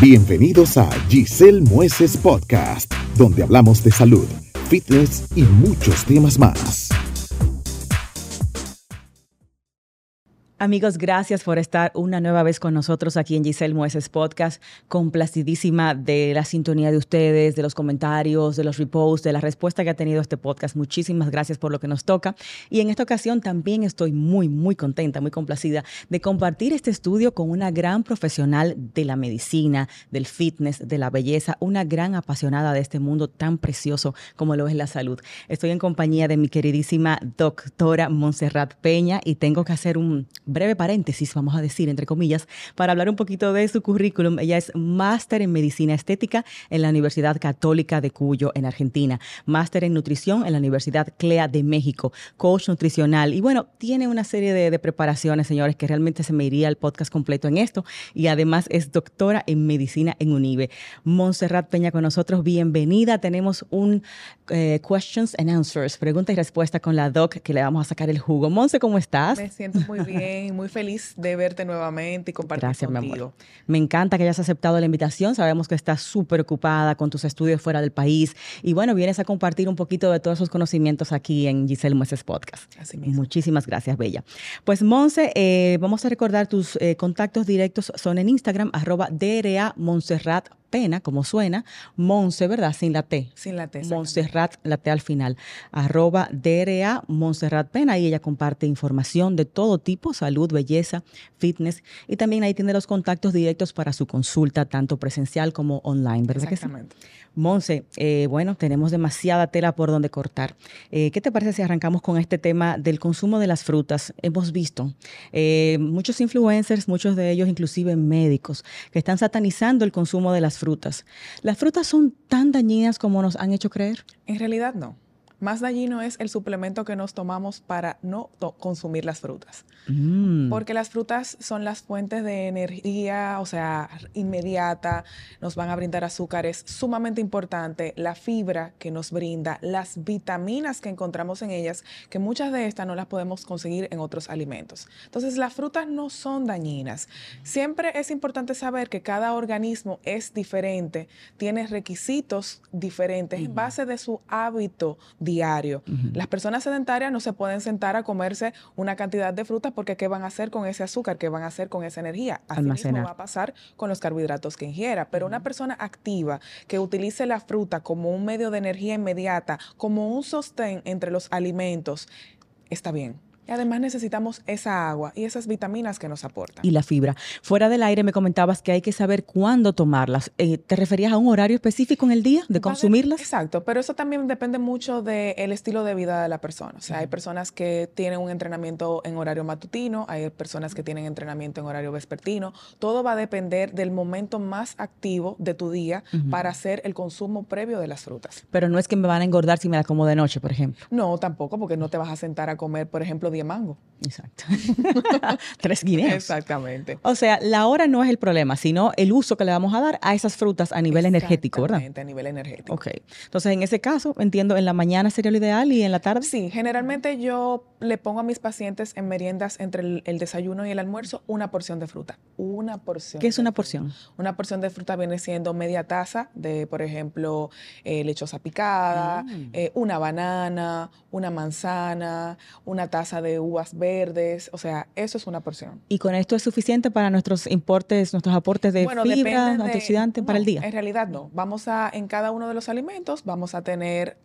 Bienvenidos a Giselle Mueces Podcast, donde hablamos de salud, fitness y muchos temas más. Amigos, gracias por estar una nueva vez con nosotros aquí en Giselle Mueces Podcast. Complacidísima de la sintonía de ustedes, de los comentarios, de los reposts, de la respuesta que ha tenido este podcast. Muchísimas gracias por lo que nos toca. Y en esta ocasión también estoy muy, muy contenta, muy complacida de compartir este estudio con una gran profesional de la medicina, del fitness, de la belleza, una gran apasionada de este mundo tan precioso como lo es la salud. Estoy en compañía de mi queridísima doctora Montserrat Peña y tengo que hacer un breve paréntesis, vamos a decir, entre comillas, para hablar un poquito de su currículum. Ella es máster en medicina estética en la Universidad Católica de Cuyo, en Argentina, máster en nutrición en la Universidad CLEA de México, coach nutricional. Y bueno, tiene una serie de, preparaciones, señores, que realmente se me iría el podcast completo en esto. Y además es doctora en medicina en UNIBE. Montserrat Peña con nosotros, bienvenida. Tenemos un eh, questions and answers, pregunta y respuesta con la doc que le vamos a sacar el jugo. Monse, ¿cómo estás? Me siento muy bien muy feliz de verte nuevamente y compartir Gracias, contigo. Me encanta que hayas aceptado la invitación. Sabemos que estás súper ocupada con tus estudios fuera del país y bueno, vienes a compartir un poquito de todos esos conocimientos aquí en Giselle Mueces Podcast. Así mismo. Muchísimas gracias, Bella. Pues Monse, eh, vamos a recordar tus eh, contactos directos son en Instagram, arroba DRA Montserrat Pena, como suena, Monse, ¿verdad? Sin la T. Sin la T. Montserrat, la T al final. Arroba DRA Montserrat Pena y ella comparte información de todo tipo, salud, belleza, fitness y también ahí tiene los contactos directos para su consulta, tanto presencial como online, ¿verdad Exactamente. que sí? Monse, eh, bueno, tenemos demasiada tela por donde cortar. Eh, ¿Qué te parece si arrancamos con este tema del consumo de las frutas? Hemos visto eh, muchos influencers, muchos de ellos inclusive médicos, que están satanizando el consumo de las frutas. ¿Las frutas son tan dañinas como nos han hecho creer? En realidad no. Más dañino es el suplemento que nos tomamos para no consumir las frutas. Mm. Porque las frutas son las fuentes de energía, o sea, inmediata, nos van a brindar azúcares sumamente importante, la fibra que nos brinda, las vitaminas que encontramos en ellas, que muchas de estas no las podemos conseguir en otros alimentos. Entonces, las frutas no son dañinas. Siempre es importante saber que cada organismo es diferente, tiene requisitos diferentes en base de su hábito diario. Las personas sedentarias no se pueden sentar a comerse una cantidad de frutas porque ¿qué van a hacer con ese azúcar? ¿Qué van a hacer con esa energía? Así mismo va a pasar con los carbohidratos que ingiera. Pero una persona activa que utilice la fruta como un medio de energía inmediata, como un sostén entre los alimentos, está bien. Y además necesitamos esa agua y esas vitaminas que nos aportan. Y la fibra. Fuera del aire me comentabas que hay que saber cuándo tomarlas. Eh, ¿Te referías a un horario específico en el día de consumirlas? Exacto, pero eso también depende mucho del estilo de vida de la persona. O sea, hay personas que tienen un entrenamiento en horario matutino, hay personas que tienen entrenamiento en horario vespertino. Todo va a depender del momento más activo de tu día para hacer el consumo previo de las frutas. Pero no es que me van a engordar si me la como de noche, por ejemplo. No, tampoco, porque no te vas a sentar a comer, por ejemplo, mango. Exacto. Tres guineos. Exactamente. O sea, la hora no es el problema, sino el uso que le vamos a dar a esas frutas a nivel energético, ¿verdad? a nivel energético. Ok. Entonces, en ese caso, entiendo, en la mañana sería lo ideal y en la tarde. Sí, generalmente yo le pongo a mis pacientes en meriendas entre el, desayuno y el almuerzo una porción de fruta. Una porción. ¿Qué es una porción? Una porción de fruta viene siendo media taza de, por ejemplo, eh, lechosa picada, mm. eh, una banana, una manzana, una taza de uvas verdes, o sea, eso es una porción. ¿Y con esto es suficiente para nuestros importes, nuestros aportes de fibra, antioxidantes para el día? En realidad no. Vamos a, en cada uno de los alimentos, vamos a tener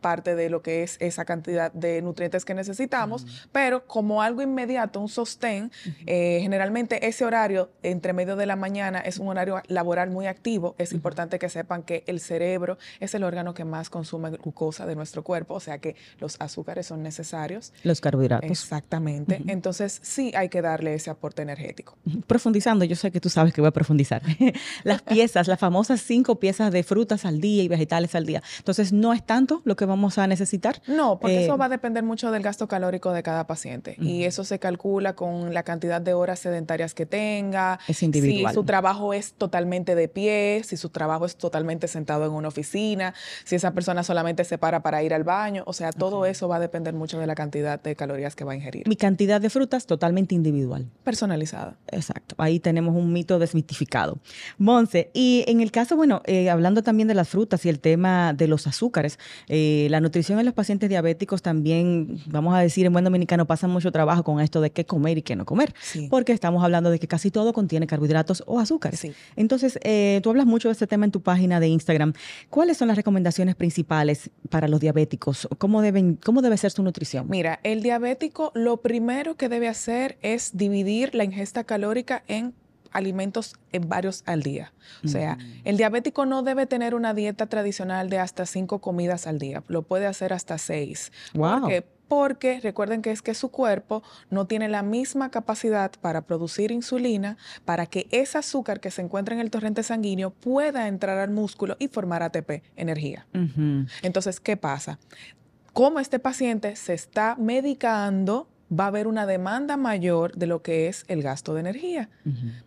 parte de lo que es esa cantidad de nutrientes que necesitamos, pero como algo inmediato, un sostén, eh, generalmente ese horario entre medio de la mañana es un horario laboral muy activo. Es importante que sepan que el cerebro es el órgano que más consume glucosa de nuestro cuerpo, o sea que los azúcares son necesarios. Los carbohidratos. Exactamente. Entonces sí hay que darle ese aporte energético. Profundizando, yo sé que tú sabes que voy a profundizar. las piezas, las famosas cinco piezas de frutas al día y vegetales al día. Entonces no es tanto lo que vamos a necesitar. No, porque eso eh, va a depender mucho del gasto calórico de cada paciente. Y eso se calcula con la cantidad de horas sedentarias que tenga. Es individual. Si su trabajo es totalmente de pie, si su trabajo es totalmente sentado en una oficina, si esa persona solamente se para para ir al baño. O sea, todo eso va a depender mucho de la cantidad de calorías que va a ingerir. Mi cantidad de frutas totalmente individual. Personalizada. Exacto. Ahí tenemos un mito desmitificado. Monse, y en el caso, bueno, eh, hablando también de las frutas y el tema de los azúcares, eh, la nutrición en los pacientes diabéticos también, vamos a decir en buen dominicano, pasa mucho trabajo con esto de qué comer y qué no comer, porque estamos hablando de que casi todo contiene carbohidratos o azúcares. Entonces, eh, tú hablas mucho de este tema en tu página de Instagram. ¿Cuáles son las recomendaciones principales para los diabéticos? ¿Cómo, deben, cómo debe ser su nutrición? Mira, el diabético lo primero que debe hacer es dividir la ingesta calórica en alimentos en varios al día. O sea, mm. el diabético no debe tener una dieta tradicional de hasta cinco comidas al día. Lo puede hacer hasta seis. Wow. Porque recuerden que es que su cuerpo no tiene la misma capacidad para producir insulina para que ese azúcar que se encuentra en el torrente sanguíneo pueda entrar al músculo y formar ATP, energía. Entonces, ¿qué pasa? Como este paciente se está medicando va a haber una demanda mayor de lo que es el gasto de energía,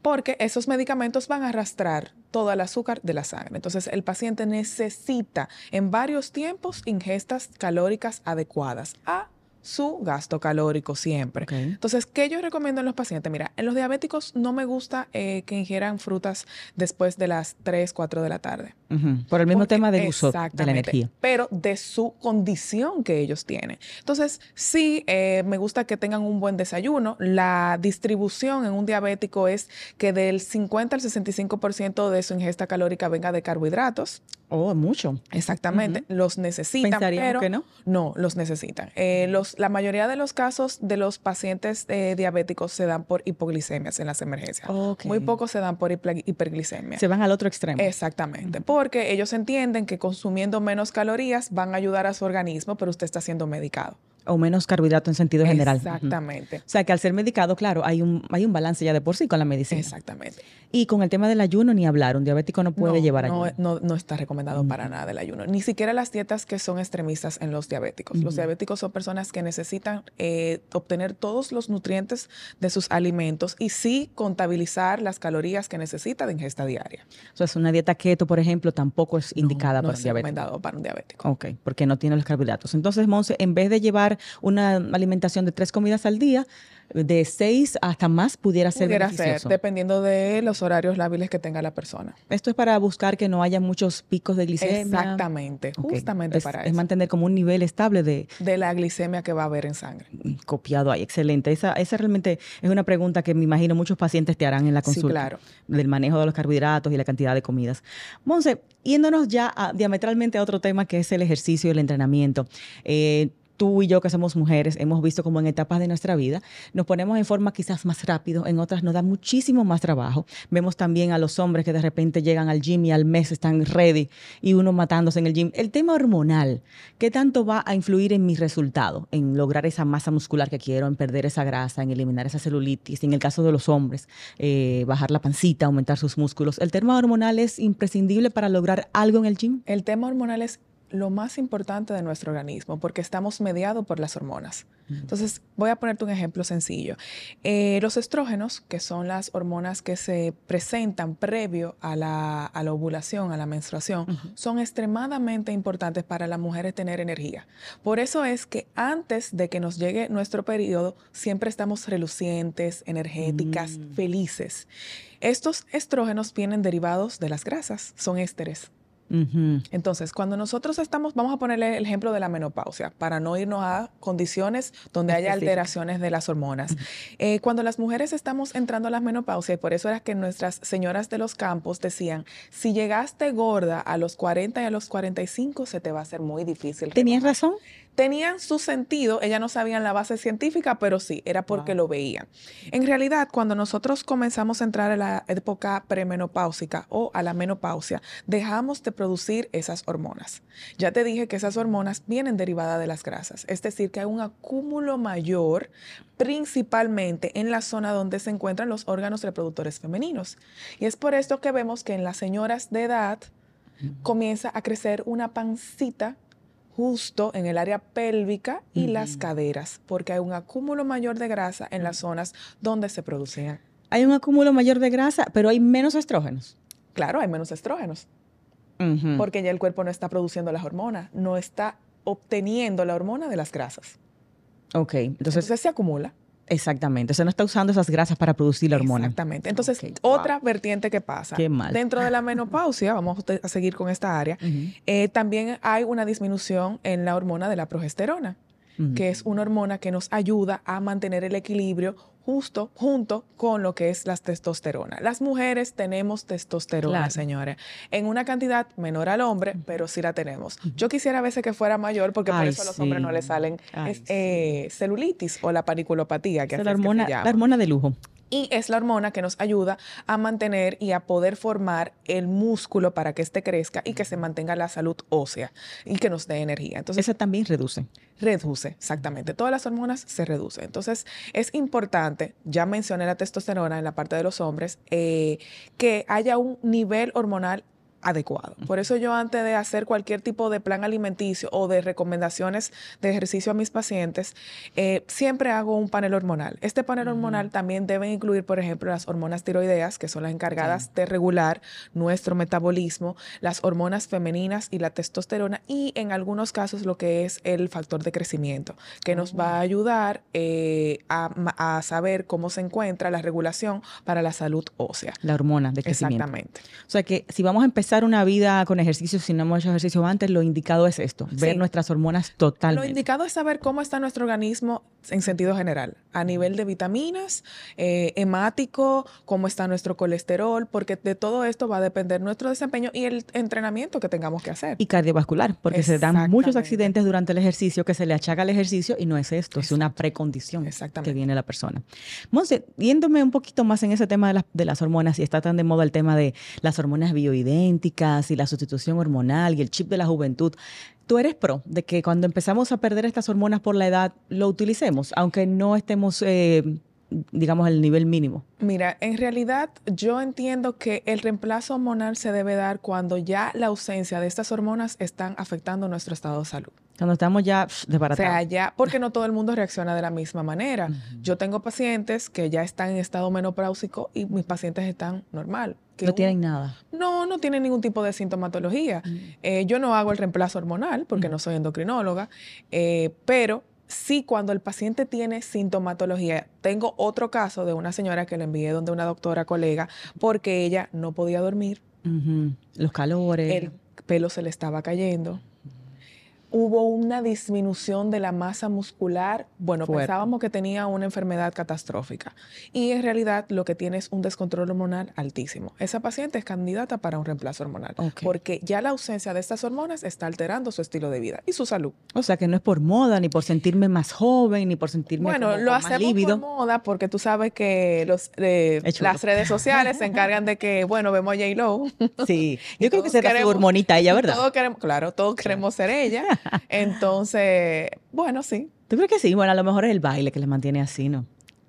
porque esos medicamentos van a arrastrar todo el azúcar de la sangre. Entonces, el paciente necesita en varios tiempos ingestas calóricas adecuadas a su gasto calórico siempre. Entonces, ¿qué yo recomiendo en los pacientes? Mira, en los diabéticos no me gusta eh, que ingieran frutas después de las 3, 4 de la tarde. Por el mismo tema del uso de la energía. Pero de su condición que ellos tienen. Entonces, sí, eh, me gusta que tengan un buen desayuno. La distribución en un diabético es que del 50 al 65% de su ingesta calórica venga de carbohidratos. Oh, mucho. Exactamente. Los necesitan, pero que no. No, los necesitan. Eh, los, la mayoría de los casos de los pacientes eh, diabéticos se dan por hipoglicemias en las emergencias. Muy pocos se dan por hiperglicemia. Se van al otro extremo. Exactamente. Porque ellos entienden que consumiendo menos calorías van a ayudar a su organismo, pero usted está siendo medicado o menos carbohidrato en sentido general. Exactamente. O sea que al ser medicado, claro, hay un, hay un balance ya de por sí con la medicina. Exactamente. Y con el tema del ayuno ni hablar, un diabético no puede llevar ayuno. No, no está recomendado para nada el ayuno, ni siquiera las dietas que son extremistas en los diabéticos. Los diabéticos son personas que necesitan eh, obtener todos los nutrientes de sus alimentos y sí contabilizar las calorías que necesita de ingesta diaria. O sea, es una dieta keto, por ejemplo, tampoco es indicada para un diabético. recomendado para un diabético. Ok, porque no tiene los carbohidratos. Entonces, Monse, en vez de llevar una alimentación de tres comidas al día, de seis hasta más pudiera ser pudiera ser, dependiendo de los horarios lábiles que tenga la persona. Esto es para buscar que no haya muchos picos de glicemia. Exactamente, justamente para eso. Es mantener como un nivel estable de... De la glicemia que va a haber en sangre. Copiado ahí, excelente. Esa, esa realmente es una pregunta que me imagino muchos pacientes te harán en la consulta. Sí, claro. Del manejo de los carbohidratos y la cantidad de comidas. Monse, yéndonos ya diametralmente a otro tema que es el ejercicio y el entrenamiento. Eh, tú y yo que somos mujeres hemos visto como en etapas de nuestra vida nos ponemos en forma quizás más rápido, en otras nos da muchísimo más trabajo. Vemos también a los hombres que de repente llegan al gym y al mes están ready y uno matándose en el gym. El tema hormonal, ¿qué tanto va a influir en mi resultado? En lograr esa masa muscular que quiero, en perder esa grasa, en eliminar esa celulitis, en el caso de los hombres, eh, bajar la pancita, aumentar sus músculos. ¿El tema hormonal es imprescindible para lograr algo en el gym? El tema hormonal es lo más importante de nuestro organismo, porque estamos mediados por las hormonas. Entonces, voy a ponerte un ejemplo sencillo. Eh, los estrógenos, que son las hormonas que se presentan previo a la, ovulación, a la menstruación, son extremadamente importantes para las mujeres tener energía. Por eso es que antes de que nos llegue nuestro periodo, siempre estamos relucientes, energéticas, mm. felices. Estos estrógenos vienen derivados de las grasas, son ésteres. Entonces, cuando nosotros estamos, vamos a ponerle el ejemplo de la menopausia, para no irnos a condiciones donde haya alteraciones de las hormonas. Eh, cuando las mujeres estamos entrando a la menopausia, y por eso era que nuestras señoras de los campos decían, si llegaste gorda a los 40 y a los 45, se te va a hacer muy difícil. ¿Tenías razón? Tenían su sentido, ellas no sabían la base científica, pero sí, era porque lo veían. En realidad, cuando nosotros comenzamos a entrar a la época premenopáusica o a la menopausia, dejamos de producir esas hormonas. Ya te dije que esas hormonas vienen derivadas de las grasas, es decir, que hay un acúmulo mayor principalmente en la zona donde se encuentran los órganos reproductores femeninos. Y es por esto que vemos que en las señoras de edad comienza a crecer una pancita justo en el área pélvica y las caderas, porque hay un acúmulo mayor de grasa en las zonas donde se producen. Hay un acúmulo mayor de grasa, pero hay menos estrógenos. Claro, hay menos estrógenos. Porque ya el cuerpo no está produciendo las hormonas, no está obteniendo la hormona de las grasas. Ok, entonces, se acumula. Exactamente, o sea, no está usando esas grasas para producir la hormona. Exactamente. Entonces, otra vertiente que pasa. Qué mal. Dentro de la menopausia, vamos a seguir con esta área, eh, también hay una disminución en la hormona de la progesterona, que es una hormona que nos ayuda a mantener el equilibrio justo junto con lo que es la testosterona. Las mujeres tenemos testosterona, señores, en una cantidad menor al hombre, pero sí la tenemos. Yo quisiera a veces que fuera mayor porque por eso a los hombres no les salen eh, celulitis o la paniculopatía, que es la hormona, la hormona de lujo y es la hormona que nos ayuda a mantener y a poder formar el músculo para que éste crezca y que se mantenga la salud ósea y que nos dé energía. Entonces, esa también reduce. Reduce, exactamente. Todas las hormonas se reducen. Entonces, es importante, ya mencioné la testosterona en la parte de los hombres, eh, que haya un nivel hormonal adecuado. Por eso yo antes de hacer cualquier tipo de plan alimenticio o de recomendaciones de ejercicio a mis pacientes, eh, siempre hago un panel hormonal. Este panel hormonal también debe incluir, por ejemplo, las hormonas tiroideas, que son las encargadas de regular nuestro metabolismo, las hormonas femeninas y la testosterona, y en algunos casos lo que es el factor de crecimiento, que nos va a ayudar eh, a, saber cómo se encuentra la regulación para la salud ósea. La hormona de crecimiento. Exactamente. O sea que si vamos a empezar una vida con ejercicio si no hemos hecho ejercicio antes, lo indicado es esto, ver nuestras hormonas totalmente. Lo indicado es saber cómo está nuestro organismo en sentido general, a nivel de vitaminas, eh, hemático, cómo está nuestro colesterol, porque de todo esto va a depender nuestro desempeño y el entrenamiento que tengamos que hacer. Y cardiovascular, porque se dan muchos accidentes durante el ejercicio que se le achaca al ejercicio y no es esto, es una precondición que viene la persona. Monse, yéndome un poquito más en ese tema de las, de las hormonas y está tan de moda el tema de las hormonas bioidénticas, y la sustitución hormonal y el chip de la juventud. ¿Tú eres pro de que cuando empezamos a perder estas hormonas por la edad lo utilicemos, aunque no estemos, eh, digamos, al nivel mínimo? Mira, en realidad yo entiendo que el reemplazo hormonal se debe dar cuando ya la ausencia de estas hormonas están afectando nuestro estado de salud. Cuando estamos ya desbaratados. O sea, ya, porque no todo el mundo reacciona de la misma manera. Yo tengo pacientes que ya están en estado menopáusico y mis pacientes están normal. No tienen nada. No, no tienen ningún tipo de sintomatología. Eh, yo no hago el reemplazo hormonal porque no soy endocrinóloga, eh, pero sí cuando el paciente tiene sintomatología. Tengo otro caso de una señora que le envié donde una doctora colega porque ella no podía dormir. Los calores. El pelo se le estaba cayendo hubo una disminución de la masa muscular. Bueno, pensábamos que tenía una enfermedad catastrófica y en realidad lo que tiene es un descontrol hormonal altísimo. Esa paciente es candidata para un reemplazo hormonal porque ya la ausencia de estas hormonas está alterando su estilo de vida y su salud. O sea que no es por moda, ni por sentirme más joven, ni por sentirme bueno, lo hacemos por moda porque tú sabes que los, eh, las redes sociales se encargan de que, bueno, vemos a J-Lo. Sí, yo creo que se da su hormonita ella, ¿verdad? Todos queremos, claro, todos queremos ser ella. Entonces, bueno, sí. ¿Tú crees que sí? Bueno, a lo mejor es el baile que le mantiene así, ¿no?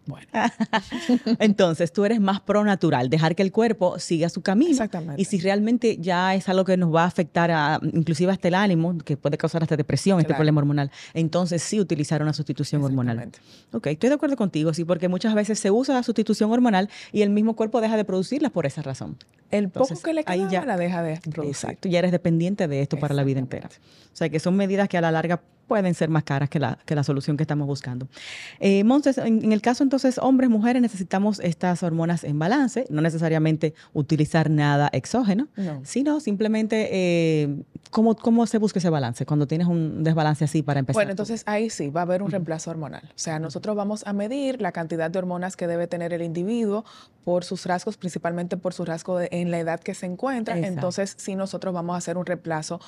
Bueno. Entonces, tú eres más pro natural, dejar que el cuerpo siga su camino. Exactamente. Y si realmente ya es algo que nos va a afectar a, inclusive hasta el ánimo, que puede causar hasta depresión, este problema hormonal, entonces sí utilizar una sustitución hormonal. Ok, estoy de acuerdo contigo, sí, porque muchas veces se usa la sustitución hormonal y el mismo cuerpo deja de producirla por esa razón. El poco que le queda ya la deja de producir. Exacto, ya eres dependiente de esto para la vida entera. O sea, que son medidas que a la larga pueden ser más caras que la, que la solución que estamos buscando. Eh, Montes, en, el caso entonces, hombres, mujeres, necesitamos estas hormonas en balance, no necesariamente utilizar nada exógeno, sino simplemente eh, ¿cómo, ¿cómo, se busca ese balance cuando tienes un desbalance así para empezar. Bueno, entonces ahí sí va a haber un reemplazo hormonal. O sea, nosotros vamos a medir la cantidad de hormonas que debe tener el individuo por sus rasgos, principalmente por su rasgo en la edad que se encuentra. Entonces, sí, nosotros vamos a hacer un reemplazo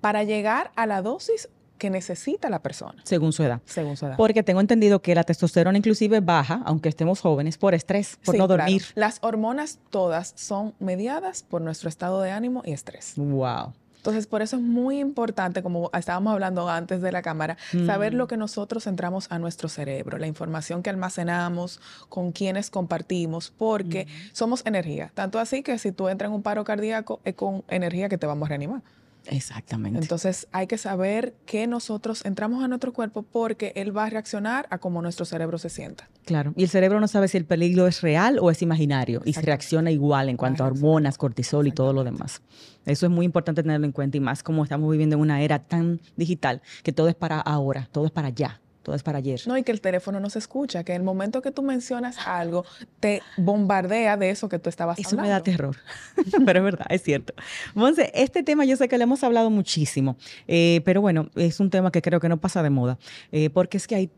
para llegar a la dosis que necesita la persona. Según su edad. Según su edad. Porque tengo entendido que la testosterona inclusive baja, aunque estemos jóvenes, por estrés, por no dormir. Las hormonas todas son mediadas por nuestro estado de ánimo y estrés. Wow. Entonces, por eso es muy importante, como estábamos hablando antes de la cámara, saber lo mm. que nosotros entramos a nuestro cerebro, la información que almacenamos, con quienes compartimos, porque somos energía. Tanto así que si tú entras en un paro cardíaco, es con energía que te vamos a reanimar. Exactamente. Entonces hay que saber que nosotros entramos a nuestro cuerpo porque él va a reaccionar a cómo nuestro cerebro se sienta. Claro, y el cerebro no sabe si el peligro es real o es imaginario y reacciona igual en cuanto a hormonas, cortisol y todo lo demás. Eso es muy importante tenerlo en cuenta y más como estamos viviendo en una era tan digital que todo es para ahora, todo es para allá todo es para ayer. No, y que el teléfono no se escucha, que en el momento que tú mencionas algo, te bombardea de eso que tú estabas eso hablando. Eso me da terror, pero es verdad, es cierto. Monse, este tema yo sé que le hemos hablado muchísimo, eh, pero bueno, es un tema que creo que no pasa de moda, eh, porque es que hay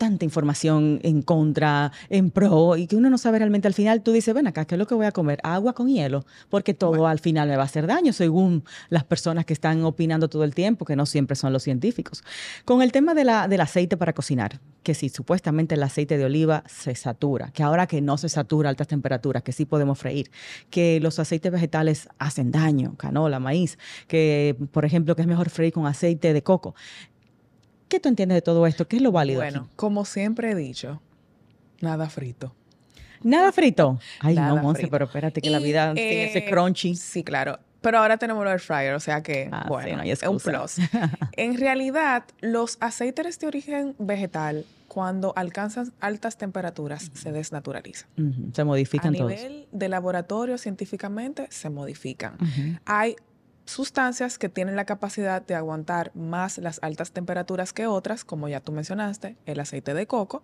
tanta información en contra, en pro, y que uno no sabe realmente al final, tú dices, ven acá, ¿qué es lo que voy a comer? Agua con hielo, porque todo al final me va a hacer daño, según las personas que están opinando todo el tiempo, que no siempre son los científicos. Con el tema de la, del aceite para cocinar, que si supuestamente el aceite de oliva se satura, que ahora que no se satura a altas temperaturas, que sí podemos freír, que los aceites vegetales hacen daño, canola, maíz, que por ejemplo que es mejor freír con aceite de coco. ¿Qué tú entiendes de todo esto? ¿Qué es lo válido? Bueno, como siempre he dicho, nada frito. ¿Nada frito? Ay, no, Monse, pero espérate que la vida tiene ese eh, crunchy. Sí, claro. Pero ahora tenemos el air fryer, o sea que, ah, bueno, es un plus. en realidad, los aceites de origen vegetal, cuando alcanzan altas temperaturas, se desnaturalizan. Se modifican todos. A nivel de laboratorio, científicamente, se modifican. Hay sustancias que tienen la capacidad de aguantar más las altas temperaturas que otras, como ya tú mencionaste, el aceite de coco.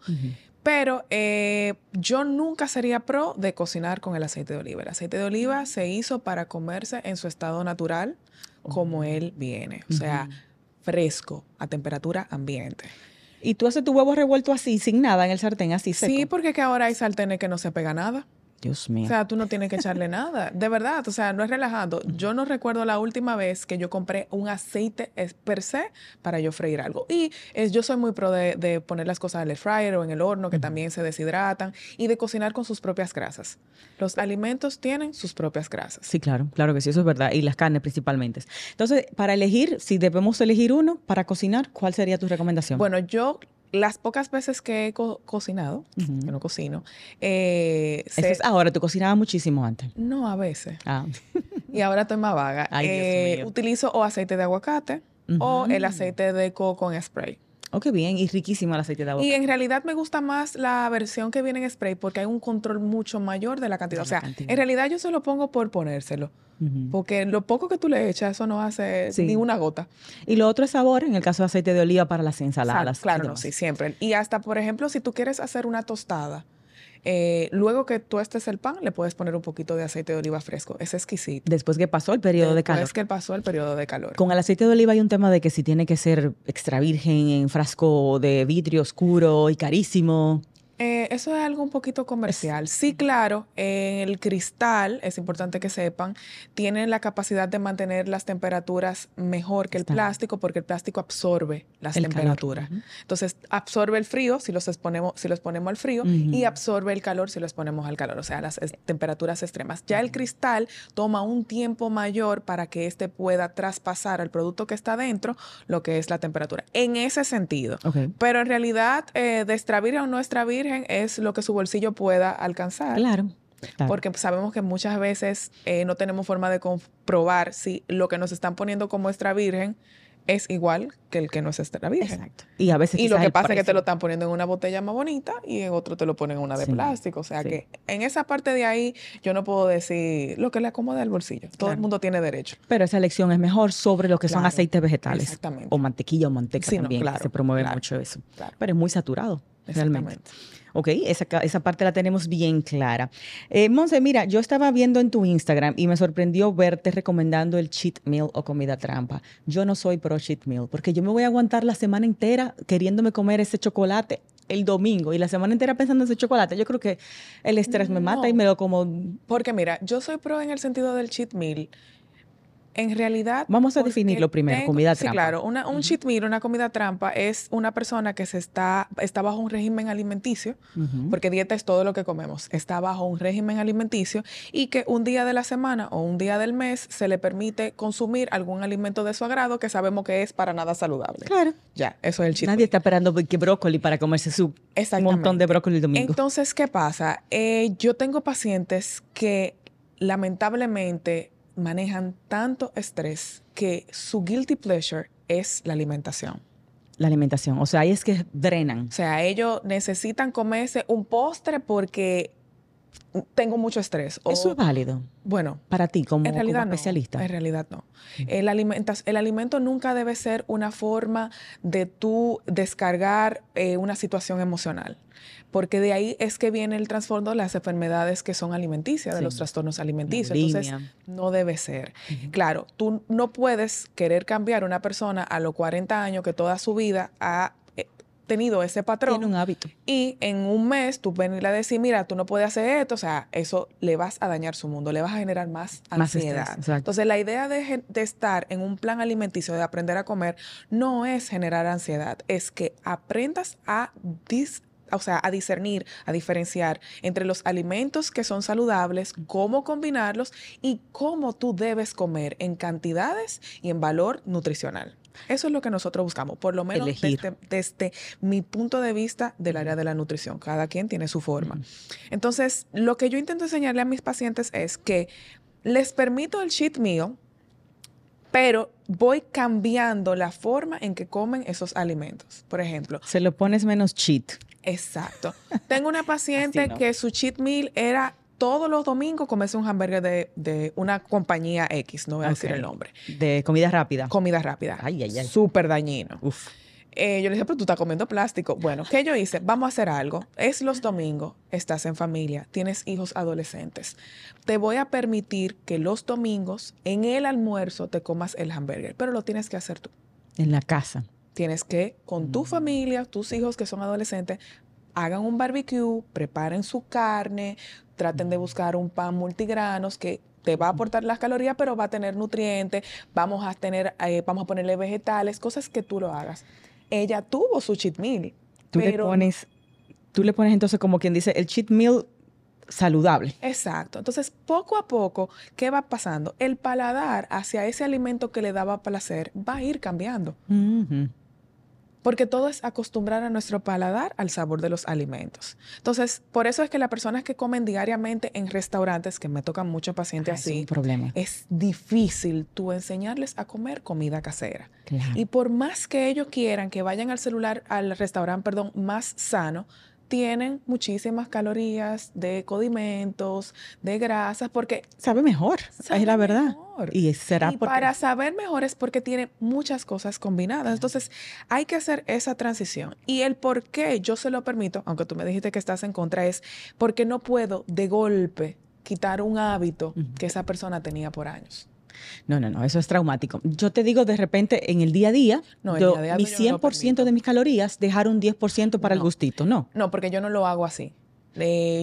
Pero eh, yo nunca sería pro de cocinar con el aceite de oliva. El aceite de oliva se hizo para comerse en su estado natural, como él viene, o sea, fresco, a temperatura ambiente. ¿Y tú haces tu huevo revuelto así, sin nada en el sartén, así seco? Sí, porque que ahora hay sartenes que no se pega nada. Dios mío. O sea, tú no tienes que echarle nada. De verdad, o sea, no es relajando. Yo no recuerdo la última vez que yo compré un aceite per se para yo freír algo. Y yo soy muy pro de, poner las cosas en el fryer o en el horno, que también se deshidratan, y de cocinar con sus propias grasas. Los alimentos tienen sus propias grasas. Sí, claro, claro que sí, eso es verdad. Y las carnes principalmente. Entonces, para elegir, si debemos elegir uno para cocinar, ¿cuál sería tu recomendación? Bueno, yo las pocas veces que he cocinado, que no cocino, eh, es ahora, ¿tú cocinabas muchísimo antes? No, a veces. Ah. y ahora estoy más vaga. Eh, utilizo o aceite de aguacate o el aceite de coco en spray. Oh, qué bien. Y riquísimo el aceite de aguacate. Y en realidad me gusta más la versión que viene en spray porque hay un control mucho mayor de la cantidad. o sea, en realidad yo se lo pongo por ponérselo. Porque lo poco que tú le echas, eso no hace ni una gota. Y lo otro es sabor, en el caso de aceite de oliva para las ensaladas. Claro, sí, siempre. Y hasta, por ejemplo, si tú quieres hacer una tostada, eh, luego que tú estés el pan, le puedes poner un poquito de aceite de oliva fresco. Es exquisito. Después que pasó el periodo de calor. Después que pasó el periodo de calor. Con el aceite de oliva hay un tema de que si tiene que ser extra virgen en frasco de vidrio oscuro y carísimo. Eh, eso es algo un poquito comercial. Sí, claro, el cristal, es importante que sepan, tiene la capacidad de mantener las temperaturas mejor que el plástico porque el plástico absorbe las temperaturas. Entonces, absorbe el frío si los, exponemos, si los ponemos al frío y absorbe el calor si los ponemos al calor, o sea, las temperaturas extremas. Ya el cristal toma un tiempo mayor para que éste pueda traspasar al producto que está dentro lo que es la temperatura. En ese sentido. Pero en realidad, eh, de o no es lo que su bolsillo pueda alcanzar. Claro. Porque sabemos que muchas veces eh, no tenemos forma de comprobar si lo que nos están poniendo como extra virgen es igual que el que no es extra virgen. Exacto. Y a veces Y lo que pasa es que te lo están poniendo en una botella más bonita y en otro te lo ponen en una de plástico. O sea que en esa parte de ahí yo no puedo decir lo que le acomoda al bolsillo. Todo el mundo tiene derecho. Pero esa elección es mejor sobre lo que son aceites vegetales. Exactamente. O mantequilla o manteca también. claro, se promueve mucho eso. Pero es muy saturado. Realmente. Ok, esa, esa, parte la tenemos bien clara. Eh, Monse, mira, yo estaba viendo en tu Instagram y me sorprendió verte recomendando el cheat meal o comida trampa. Yo no soy pro cheat meal porque yo me voy a aguantar la semana entera queriéndome comer ese chocolate el domingo y la semana entera pensando en ese chocolate. Yo creo que el estrés me mata y me lo como. Porque mira, yo soy pro en el sentido del cheat meal en realidad... Vamos a definirlo primero, comida trampa. Sí, claro. un cheat meal, una comida trampa, es una persona que se está, está bajo un régimen alimenticio, porque dieta es todo lo que comemos, está bajo un régimen alimenticio y que un día de la semana o un día del mes se le permite consumir algún alimento de su agrado que sabemos que es para nada saludable. Claro. Ya, eso es el cheat Nadie está esperando que brócoli para comerse su montón de brócoli el domingo. Entonces, ¿qué pasa? Eh, yo tengo pacientes que lamentablemente manejan tanto estrés que su guilty pleasure es la alimentación. La alimentación, o sea, ahí es que drenan. O sea, ellos necesitan comerse un postre porque tengo mucho estrés. Eso es válido. Bueno, para ti como, en realidad especialista. en realidad no. El, el alimento nunca debe ser una forma de tú descargar eh, una situación emocional. Porque de ahí es que viene el trasfondo de las enfermedades que son alimenticias, de los trastornos alimenticios. Entonces, no debe ser. Claro, tú no puedes querer cambiar a una persona a los 40 años que toda su vida ha tenido ese patrón. Tiene un hábito. Y en un mes tú venir a decir, mira, tú no puedes hacer esto, o sea, eso le vas a dañar su mundo, le vas a generar más ansiedad. Entonces, la idea de, estar en un plan alimenticio, de aprender a comer, no es generar ansiedad, es que aprendas a o sea, a discernir, a diferenciar entre los alimentos que son saludables, cómo combinarlos y cómo tú debes comer en cantidades y en valor nutricional. Eso es lo que nosotros buscamos, por lo menos desde, mi punto de vista del área de la nutrición. Cada quien tiene su forma. Entonces, lo que yo intento enseñarle a mis pacientes es que les permito el cheat meal, pero voy cambiando la forma en que comen esos alimentos. Por ejemplo. Se lo pones menos cheat. Exacto. Tengo una paciente que su cheat meal era todos los domingos comerse un hamburger de, una compañía X, no voy a decir el nombre. De comida rápida. Comida rápida. Ay, ay, ay. Súper dañino. Uf. Eh, yo le dije, pero tú estás comiendo plástico. Bueno, ¿qué yo hice? Vamos a hacer algo. Es los domingos, estás en familia, tienes hijos adolescentes. Te voy a permitir que los domingos en el almuerzo te comas el hamburger, pero lo tienes que hacer tú. En la casa. Tienes que, con tu mm. familia, tus hijos que son adolescentes, hagan un barbecue, preparen su carne, traten de buscar un pan multigranos que te va a aportar las calorías, pero va a tener nutrientes, vamos a tener, eh, vamos a ponerle vegetales, cosas que tú lo hagas. Ella tuvo su cheat meal. Tú le pones, tú le pones entonces como quien dice el cheat meal saludable. Exacto. Entonces, poco a poco, ¿qué va pasando? El paladar hacia ese alimento que le daba placer va a ir cambiando. Porque todo es acostumbrar a nuestro paladar al sabor de los alimentos. Entonces, por eso es que las personas que comen diariamente en restaurantes, que me tocan muchos pacientes así, es, problema. es difícil tú enseñarles a comer comida casera. Y por más que ellos quieran que vayan al celular, al restaurante, perdón, más sano, tienen muchísimas calorías de condimentos, de grasas, porque... Sabe mejor, es la verdad. Y será para saber mejor es porque tiene muchas cosas combinadas. Entonces, hay que hacer esa transición. Y el por qué yo se lo permito, aunque tú me dijiste que estás en contra, es porque no puedo de golpe quitar un hábito que esa persona tenía por años. No, no, no, eso es traumático. Yo te digo de repente en el día a día, no, mi 100% de mis calorías, dejar un 10% para el gustito, ¿no? No, porque yo no lo hago así.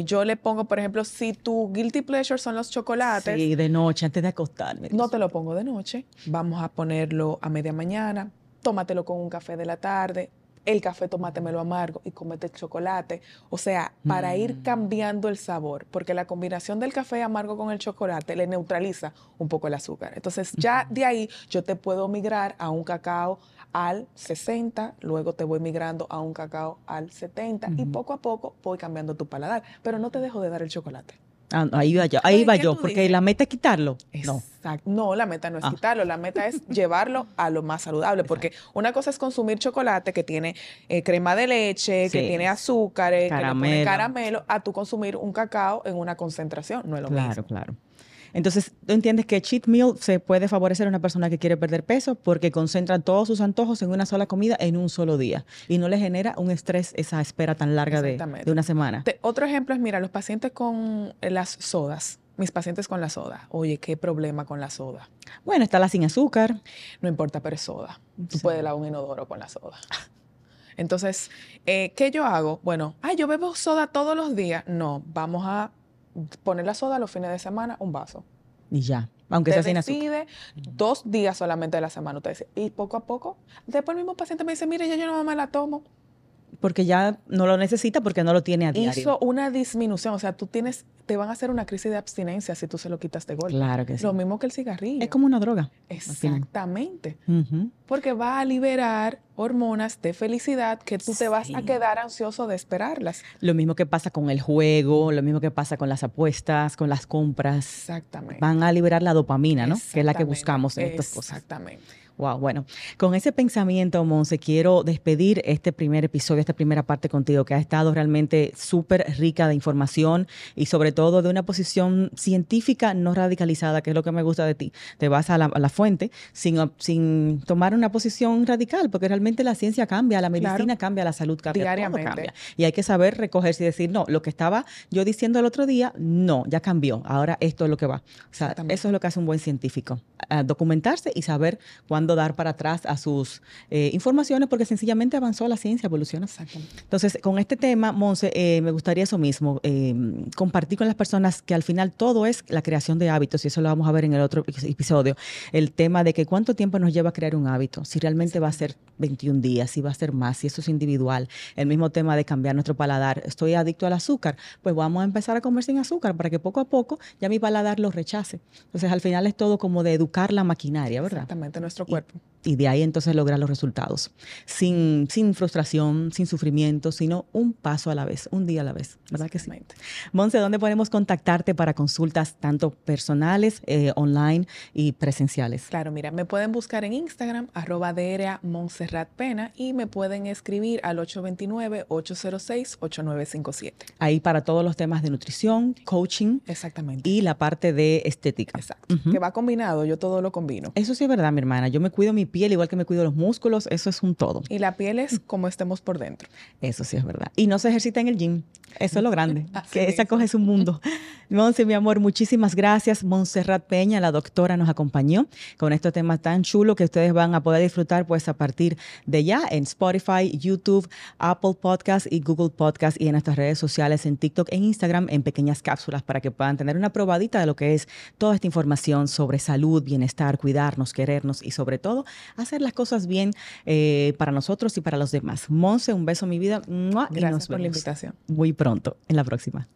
yo le pongo, por ejemplo, si tu guilty pleasure son los chocolates. Sí, de noche, antes de acostarme. No te lo pongo de noche. Vamos a ponerlo a media mañana. Tómatelo con un café de la tarde el café tomátemelo amargo y comete el chocolate. O sea, para ir mm. cambiando el sabor, porque la combinación del café amargo con el chocolate le neutraliza un poco el azúcar. Entonces, ya de ahí yo te puedo migrar a un cacao al 60, luego te voy migrando a un cacao al 70 y poco a poco voy cambiando tu paladar, pero no te dejo de dar el chocolate. Ah, ahí va yo, ahí va yo, porque la meta es quitarlo. No. No, la meta no es ah. quitarlo, la meta es llevarlo a lo más saludable, porque una cosa es consumir chocolate que tiene eh, crema de leche, que tiene azúcar, que le caramelo, a tú consumir un cacao en una concentración, no es lo mismo. Claro, claro. Entonces, tú entiendes que cheat meal se puede favorecer a una persona que quiere perder peso porque concentra todos sus antojos en una sola comida en un solo día y no le genera un estrés esa espera tan larga de, una semana. otro ejemplo es, mira, los pacientes con las sodas. Mis pacientes con la soda. Oye, qué problema con la soda. Bueno, está la sin azúcar. No importa, pero es soda. Tú puedes lavar un inodoro con la soda. Entonces, eh, ¿qué yo hago? Bueno, ay, yo bebo soda todos los días. No, vamos a poner la soda los fines de semana, un vaso. Y ya. Aunque sea sin decide dos días solamente de la semana. Usted dice, y poco a poco, después el mismo paciente me dice, mire, ya yo no me la tomo. Porque ya no lo necesita porque no lo tiene a diario. Hizo una disminución, o sea, tú tienes, te van a hacer una crisis de abstinencia si tú se lo quitas de golpe. Claro que sí. Lo mismo que el cigarrillo. Es como una droga. Exactamente. Porque va a liberar hormonas de felicidad que tú te vas a quedar ansioso de esperarlas. Lo mismo que pasa con el juego, lo mismo que pasa con las apuestas, con las compras. Exactamente. Van a liberar la dopamina, ¿no? Que es la que buscamos en estas cosas. Exactamente. Wow, bueno, con ese pensamiento, Monse, quiero despedir este primer episodio, esta primera parte contigo, que ha estado realmente súper rica de información y sobre todo de una posición científica no radicalizada, que es lo que me gusta de ti. Te vas a la, fuente sin, sin, tomar una posición radical, porque realmente la ciencia cambia, la medicina cambia, la salud cambia, Diariamente. todo cambia. Y hay que saber recogerse y decir, no, lo que estaba yo diciendo el otro día, no, ya cambió, ahora esto es lo que va. O sea, eso es lo que hace un buen científico, documentarse y saber cuándo dar para atrás a sus eh, informaciones porque sencillamente avanzó la ciencia, evolucionó. Entonces, con este tema, Monse, eh, me gustaría eso mismo, eh, compartir con las personas que al final todo es la creación de hábitos y eso lo vamos a ver en el otro episodio, el tema de que cuánto tiempo nos lleva a crear un hábito, si realmente va a ser 21 días, si va a ser más, si eso es individual, el mismo tema de cambiar nuestro paladar, estoy adicto al azúcar, pues vamos a empezar a comer sin azúcar para que poco a poco ya mi paladar lo rechace. Entonces, al final es todo como de educar la maquinaria, ¿verdad? Exactamente, nuestro what y, de ahí entonces lograr los resultados. Sin, sin frustración, sin sufrimiento, sino un paso a la vez, un día a la vez. ¿Verdad que sí? Monse, ¿dónde podemos contactarte para consultas tanto personales, eh, online y presenciales? Claro, mira, me pueden buscar en Instagram, arroba Montserrat Pena, y me pueden escribir al 829-806-8957. Ahí para todos los temas de nutrición, coaching. Exactamente. Y la parte de estética. Exacto. Que va combinado, yo todo lo combino. Eso sí es verdad, mi hermana. Yo me cuido mi piel igual que me cuido los músculos, eso es un todo. Y la piel es como estemos por dentro. Eso sí es verdad. Y no se ejercita en el gym. Eso es lo grande, que esa coge su mundo. Monse, mi amor, muchísimas gracias. Montserrat Peña, la doctora, nos acompañó con este tema tan chulo que ustedes van a poder disfrutar pues a partir de ya en Spotify, YouTube, Apple Podcast y Google Podcast y en nuestras redes sociales, en TikTok, en Instagram, en pequeñas cápsulas para que puedan tener una probadita de lo que es toda esta información sobre salud, bienestar, cuidarnos, querernos y sobre todo hacer las cosas bien eh, para nosotros y para los demás. Monse, un beso, mi vida. Gracias por la invitación. Muy pronto, en la próxima.